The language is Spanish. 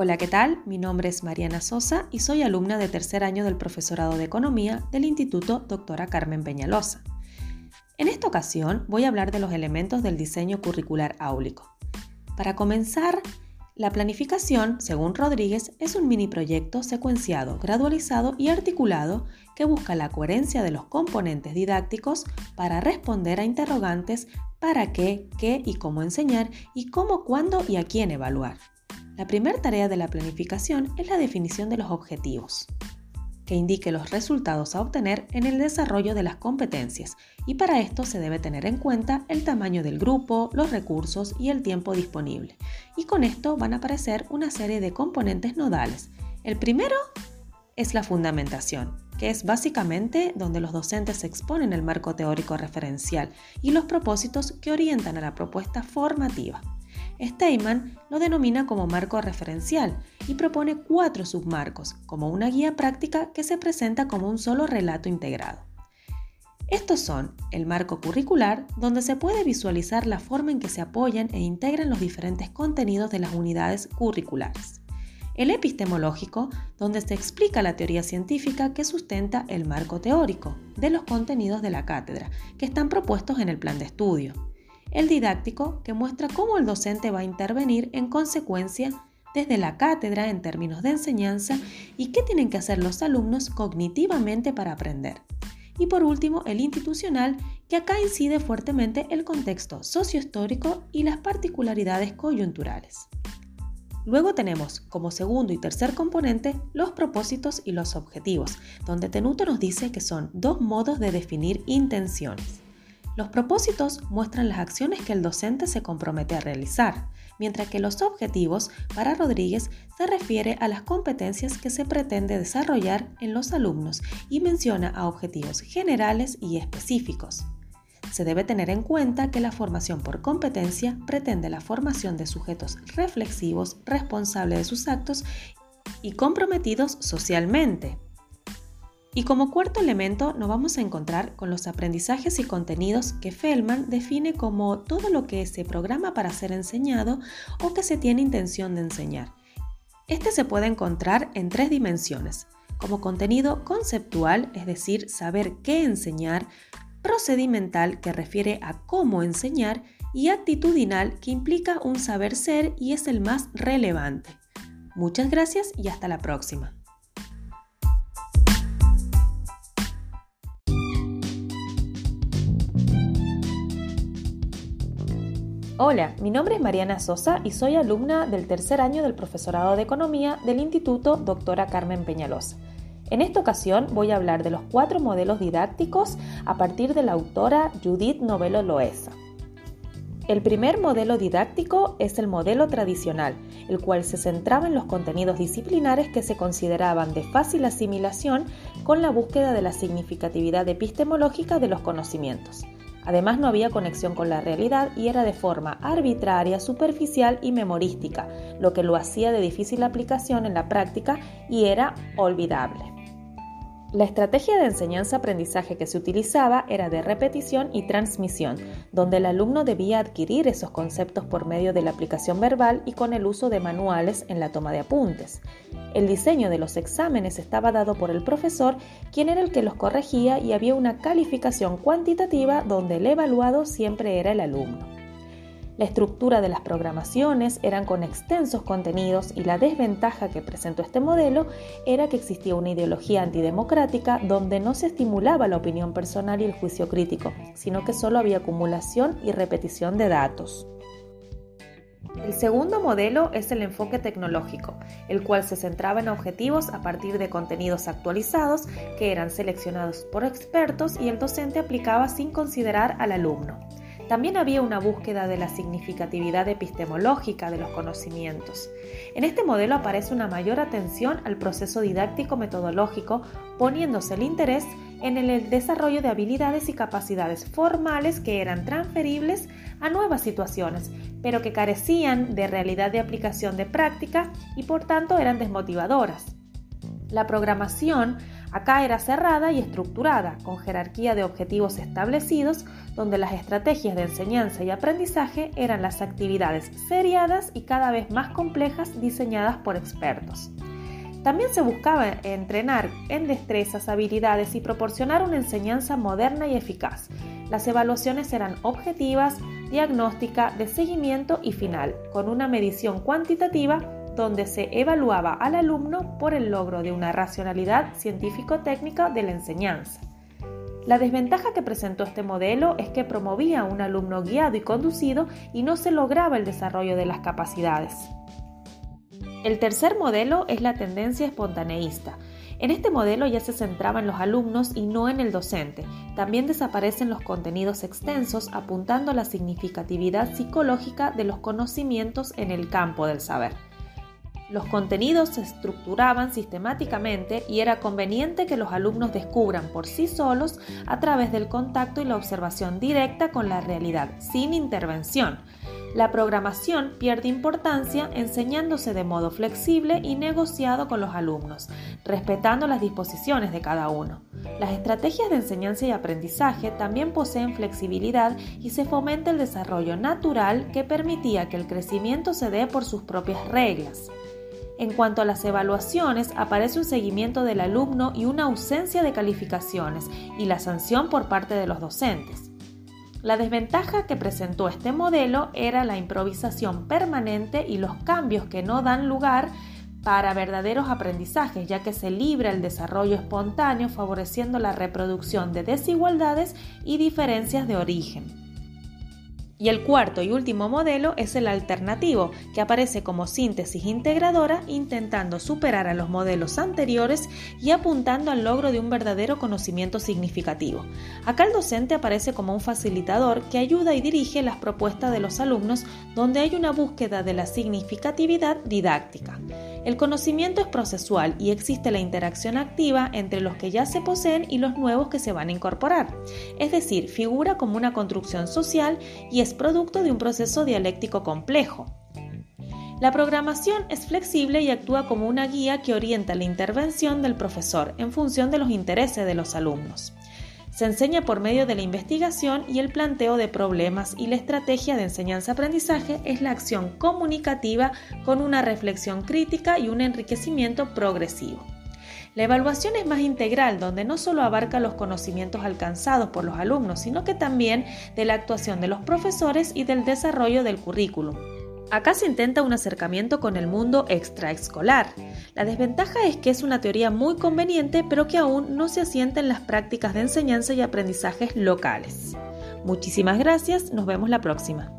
Hola, ¿qué tal? Mi nombre es Mariana Sosa y soy alumna de tercer año del profesorado de Economía del Instituto Doctora Carmen Peñalosa. En esta ocasión voy a hablar de los elementos del diseño curricular áulico. Para comenzar, la planificación, según Rodríguez, es un mini proyecto secuenciado, gradualizado y articulado que busca la coherencia de los componentes didácticos para responder a interrogantes para qué, qué y cómo enseñar y cómo, cuándo y a quién evaluar. La primera tarea de la planificación es la definición de los objetivos, que indique los resultados a obtener en el desarrollo de las competencias y para esto se debe tener en cuenta el tamaño del grupo, los recursos y el tiempo disponible. Y con esto van a aparecer una serie de componentes nodales. El primero es la fundamentación, que es básicamente donde los docentes exponen el marco teórico referencial y los propósitos que orientan a la propuesta formativa. Steinman lo denomina como marco referencial y propone cuatro submarcos, como una guía práctica que se presenta como un solo relato integrado. Estos son el marco curricular, donde se puede visualizar la forma en que se apoyan e integran los diferentes contenidos de las unidades curriculares. El epistemológico, donde se explica la teoría científica que sustenta el marco teórico de los contenidos de la cátedra, que están propuestos en el plan de estudio el didáctico, que muestra cómo el docente va a intervenir en consecuencia desde la cátedra en términos de enseñanza y qué tienen que hacer los alumnos cognitivamente para aprender. Y por último, el institucional, que acá incide fuertemente el contexto sociohistórico y las particularidades coyunturales. Luego tenemos como segundo y tercer componente los propósitos y los objetivos, donde Tenuto nos dice que son dos modos de definir intenciones. Los propósitos muestran las acciones que el docente se compromete a realizar, mientras que los objetivos, para Rodríguez, se refiere a las competencias que se pretende desarrollar en los alumnos y menciona a objetivos generales y específicos. Se debe tener en cuenta que la formación por competencia pretende la formación de sujetos reflexivos, responsables de sus actos y comprometidos socialmente, y como cuarto elemento nos vamos a encontrar con los aprendizajes y contenidos que Feldman define como todo lo que se programa para ser enseñado o que se tiene intención de enseñar. Este se puede encontrar en tres dimensiones, como contenido conceptual, es decir, saber qué enseñar, procedimental, que refiere a cómo enseñar, y actitudinal, que implica un saber ser y es el más relevante. Muchas gracias y hasta la próxima. Hola, mi nombre es Mariana Sosa y soy alumna del tercer año del profesorado de Economía del Instituto Doctora Carmen Peñalosa. En esta ocasión voy a hablar de los cuatro modelos didácticos a partir de la autora Judith Novelo Loesa. El primer modelo didáctico es el modelo tradicional, el cual se centraba en los contenidos disciplinares que se consideraban de fácil asimilación con la búsqueda de la significatividad epistemológica de los conocimientos. Además no había conexión con la realidad y era de forma arbitraria, superficial y memorística, lo que lo hacía de difícil aplicación en la práctica y era olvidable. La estrategia de enseñanza-aprendizaje que se utilizaba era de repetición y transmisión, donde el alumno debía adquirir esos conceptos por medio de la aplicación verbal y con el uso de manuales en la toma de apuntes. El diseño de los exámenes estaba dado por el profesor, quien era el que los corregía y había una calificación cuantitativa donde el evaluado siempre era el alumno. La estructura de las programaciones eran con extensos contenidos y la desventaja que presentó este modelo era que existía una ideología antidemocrática donde no se estimulaba la opinión personal y el juicio crítico, sino que solo había acumulación y repetición de datos. El segundo modelo es el enfoque tecnológico, el cual se centraba en objetivos a partir de contenidos actualizados que eran seleccionados por expertos y el docente aplicaba sin considerar al alumno. También había una búsqueda de la significatividad epistemológica de los conocimientos. En este modelo aparece una mayor atención al proceso didáctico metodológico, poniéndose el interés en el desarrollo de habilidades y capacidades formales que eran transferibles a nuevas situaciones, pero que carecían de realidad de aplicación de práctica y por tanto eran desmotivadoras. La programación Acá era cerrada y estructurada, con jerarquía de objetivos establecidos, donde las estrategias de enseñanza y aprendizaje eran las actividades seriadas y cada vez más complejas diseñadas por expertos. También se buscaba entrenar en destrezas, habilidades y proporcionar una enseñanza moderna y eficaz. Las evaluaciones eran objetivas, diagnóstica, de seguimiento y final, con una medición cuantitativa donde se evaluaba al alumno por el logro de una racionalidad científico-técnica de la enseñanza. La desventaja que presentó este modelo es que promovía un alumno guiado y conducido y no se lograba el desarrollo de las capacidades. El tercer modelo es la tendencia espontaneísta. En este modelo ya se centraba en los alumnos y no en el docente. También desaparecen los contenidos extensos apuntando a la significatividad psicológica de los conocimientos en el campo del saber. Los contenidos se estructuraban sistemáticamente y era conveniente que los alumnos descubran por sí solos a través del contacto y la observación directa con la realidad, sin intervención. La programación pierde importancia enseñándose de modo flexible y negociado con los alumnos, respetando las disposiciones de cada uno. Las estrategias de enseñanza y aprendizaje también poseen flexibilidad y se fomenta el desarrollo natural que permitía que el crecimiento se dé por sus propias reglas. En cuanto a las evaluaciones, aparece un seguimiento del alumno y una ausencia de calificaciones y la sanción por parte de los docentes. La desventaja que presentó este modelo era la improvisación permanente y los cambios que no dan lugar para verdaderos aprendizajes, ya que se libra el desarrollo espontáneo favoreciendo la reproducción de desigualdades y diferencias de origen. Y el cuarto y último modelo es el alternativo, que aparece como síntesis integradora intentando superar a los modelos anteriores y apuntando al logro de un verdadero conocimiento significativo. Acá el docente aparece como un facilitador que ayuda y dirige las propuestas de los alumnos donde hay una búsqueda de la significatividad didáctica. El conocimiento es procesual y existe la interacción activa entre los que ya se poseen y los nuevos que se van a incorporar. Es decir, figura como una construcción social y es producto de un proceso dialéctico complejo. La programación es flexible y actúa como una guía que orienta la intervención del profesor en función de los intereses de los alumnos. Se enseña por medio de la investigación y el planteo de problemas y la estrategia de enseñanza-aprendizaje es la acción comunicativa con una reflexión crítica y un enriquecimiento progresivo. La evaluación es más integral, donde no solo abarca los conocimientos alcanzados por los alumnos, sino que también de la actuación de los profesores y del desarrollo del currículum. Acá se intenta un acercamiento con el mundo extraescolar. La desventaja es que es una teoría muy conveniente, pero que aún no se asienta en las prácticas de enseñanza y aprendizajes locales. Muchísimas gracias, nos vemos la próxima.